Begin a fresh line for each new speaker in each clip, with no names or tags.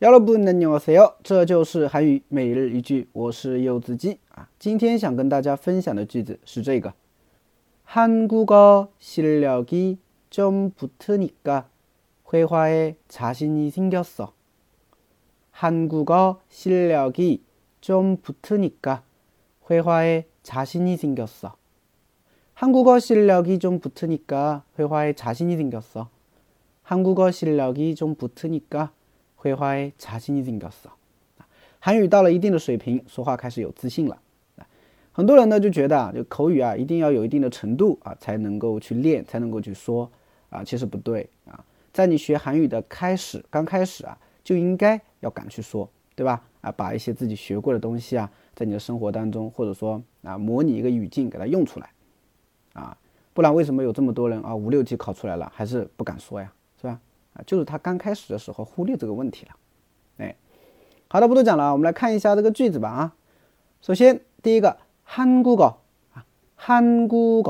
여러분 안녕하세요. 这就是韩语每日一句，我是柚子鸡啊。今天想跟大家分享的句子是这个：한국어실력이좀붙으니까회화에자신이생겼어한국어실력이좀붙으니까회화에자신이생겼어한국어실력이좀붙으니까회화에자신이생겼어한국어실력이좀붙으니까 会话诶，查心已经搞死韩语到了一定的水平，说话开始有自信了啊。很多人呢就觉得啊，就口语啊，一定要有一定的程度啊，才能够去练，才能够去说啊。其实不对啊，在你学韩语的开始，刚开始啊，就应该要敢去说，对吧？啊，把一些自己学过的东西啊，在你的生活当中，或者说啊，模拟一个语境给它用出来啊。不然为什么有这么多人啊，五六级考出来了，还是不敢说呀？是吧？啊，就是他刚开始的时候忽略这个问题了。哎，好的，不多讲了，我们来看一下这个句子吧。啊，首先第一个韩国语啊，韩国语，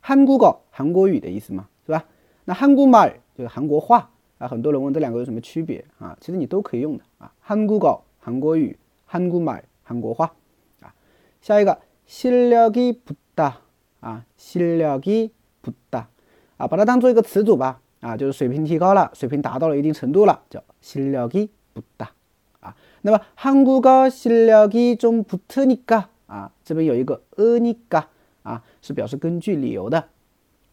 韩国语，韩国语的意思嘛，是吧？那韩国말就是韩国话啊。很多人问这两个有什么区别啊？其实你都可以用的啊。韩国语，韩国语，韩国말韩国话啊。下一个실력이붙다啊，실력이붙다啊，把它当做一个词组吧。 啊，就是水平提高了，水平达到了一定程度了，叫실력이붙 다。 啊，那么한국어실력이좀붙으니 까， 啊，这边有一个으니 까， 啊，是表示根据理由的，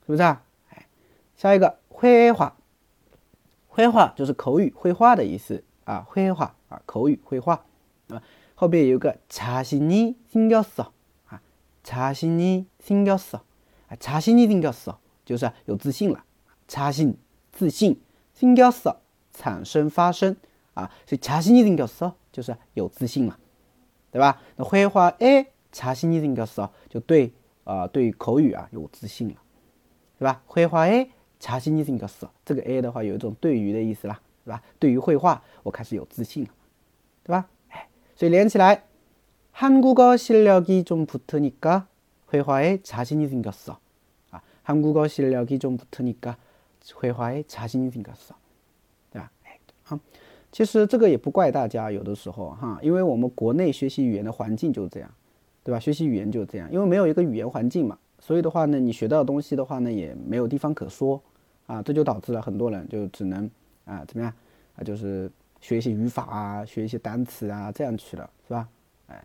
是不是啊？哎，下一个绘画，绘画就是口语绘画的意思啊，绘画啊，口语绘画。那么后边有个자신이생겼 어， 啊，자신이생겼 어， 啊，자신이생겼 어， 就是有自信了。 자신自信，생겼어产生发生啊，所以자신이생겼어就是有自信了，对吧？那会话诶，자신이생겼어就对啊，对口语啊有自信了，是吧？会话诶，자신이생겼어这个 a 的话有一种对于的意思啦，是吧？对于绘画我开始有自信了，对吧？哎，所以连起来，한국어실력이좀붙으니까회화에자신이생겼어啊，한국어실력이좀붙으니까 会话诶，查心性格少，对吧？哎，好，其实这个也不怪大家，有的时候哈，因为我们国内学习语言的环境就是这样，对吧？学习语言就是这样，因为没有一个语言环境嘛，所以的话呢，你学到的东西的话呢，也没有地方可说啊，这就导致了很多人就只能啊怎么样啊，就是学一些语法啊，学一些单词啊，这样去了，是吧？哎